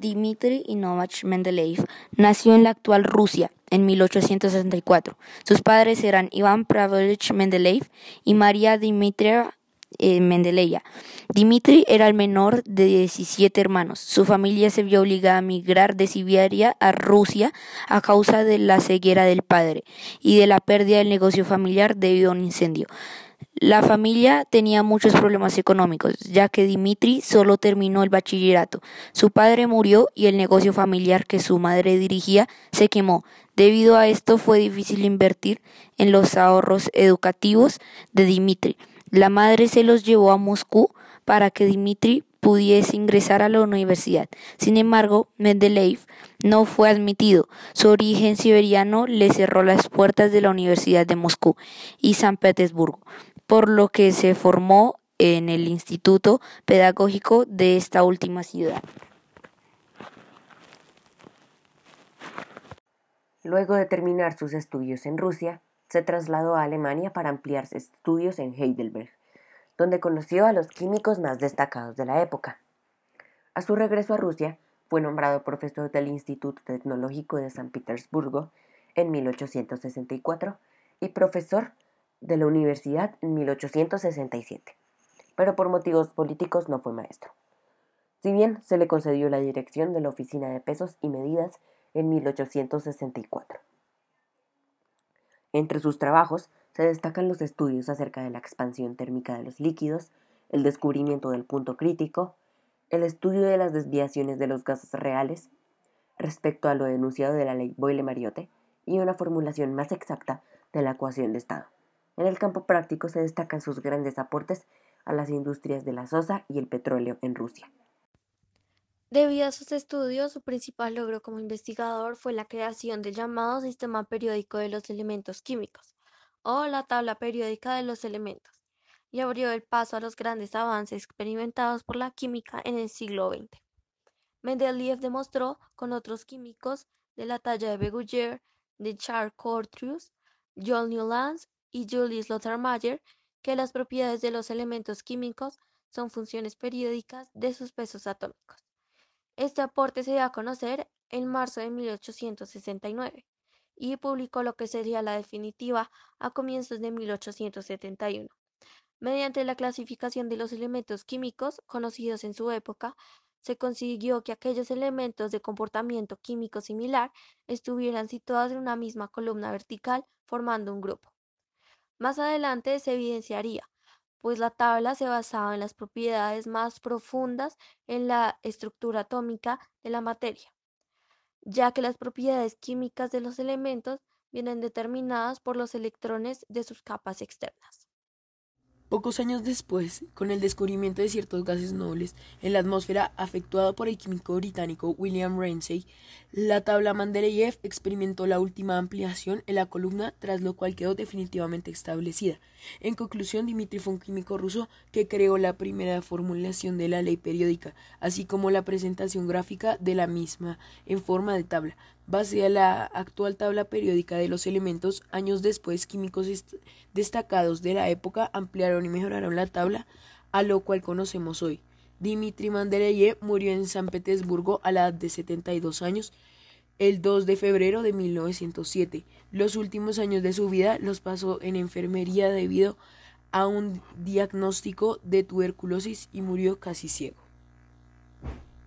Dmitri Ivanovich Mendeleev nació en la actual Rusia en 1864. Sus padres eran Iván Pavlovich Mendeleev y María Dmitrieva eh, Mendeleev. Dmitri era el menor de 17 hermanos. Su familia se vio obligada a migrar de Siberia a Rusia a causa de la ceguera del padre y de la pérdida del negocio familiar debido a un incendio. La familia tenía muchos problemas económicos, ya que Dimitri solo terminó el bachillerato. Su padre murió y el negocio familiar que su madre dirigía se quemó. Debido a esto fue difícil invertir en los ahorros educativos de Dimitri. La madre se los llevó a Moscú para que Dimitri pudiese ingresar a la universidad. Sin embargo, Mendeleev no fue admitido. Su origen siberiano le cerró las puertas de la Universidad de Moscú y San Petersburgo por lo que se formó en el Instituto Pedagógico de esta última ciudad. Luego de terminar sus estudios en Rusia, se trasladó a Alemania para ampliar sus estudios en Heidelberg, donde conoció a los químicos más destacados de la época. A su regreso a Rusia, fue nombrado profesor del Instituto Tecnológico de San Petersburgo en 1864 y profesor de la universidad en 1867, pero por motivos políticos no fue maestro. Si bien se le concedió la dirección de la Oficina de Pesos y Medidas en 1864. Entre sus trabajos se destacan los estudios acerca de la expansión térmica de los líquidos, el descubrimiento del punto crítico, el estudio de las desviaciones de los gases reales respecto a lo denunciado de la ley Boyle-Mariotte y una formulación más exacta de la ecuación de estado. En el campo práctico se destacan sus grandes aportes a las industrias de la sosa y el petróleo en Rusia. Debido a sus estudios, su principal logro como investigador fue la creación del llamado Sistema Periódico de los Elementos Químicos, o la Tabla Periódica de los Elementos, y abrió el paso a los grandes avances experimentados por la química en el siglo XX. Mendeleev demostró con otros químicos de la talla de Beguyer, de Charles Cortrius, John Newlands y Julius Mayer que las propiedades de los elementos químicos son funciones periódicas de sus pesos atómicos. Este aporte se dio a conocer en marzo de 1869 y publicó lo que sería la definitiva a comienzos de 1871. Mediante la clasificación de los elementos químicos conocidos en su época, se consiguió que aquellos elementos de comportamiento químico similar estuvieran situados en una misma columna vertical formando un grupo. Más adelante se evidenciaría, pues la tabla se basaba en las propiedades más profundas en la estructura atómica de la materia, ya que las propiedades químicas de los elementos vienen determinadas por los electrones de sus capas externas. Pocos años después, con el descubrimiento de ciertos gases nobles en la atmósfera afectuado por el químico británico William Ramsay, la tabla Mendeleev experimentó la última ampliación en la columna, tras lo cual quedó definitivamente establecida. En conclusión, Dmitri fue un químico ruso que creó la primera formulación de la ley periódica, así como la presentación gráfica de la misma en forma de tabla. Base a la actual tabla periódica de los elementos, años después químicos destacados de la época ampliaron y mejoraron la tabla a lo cual conocemos hoy. Dmitri Mendeleev murió en San Petersburgo a la edad de 72 años el 2 de febrero de 1907. Los últimos años de su vida los pasó en enfermería debido a un diagnóstico de tuberculosis y murió casi ciego.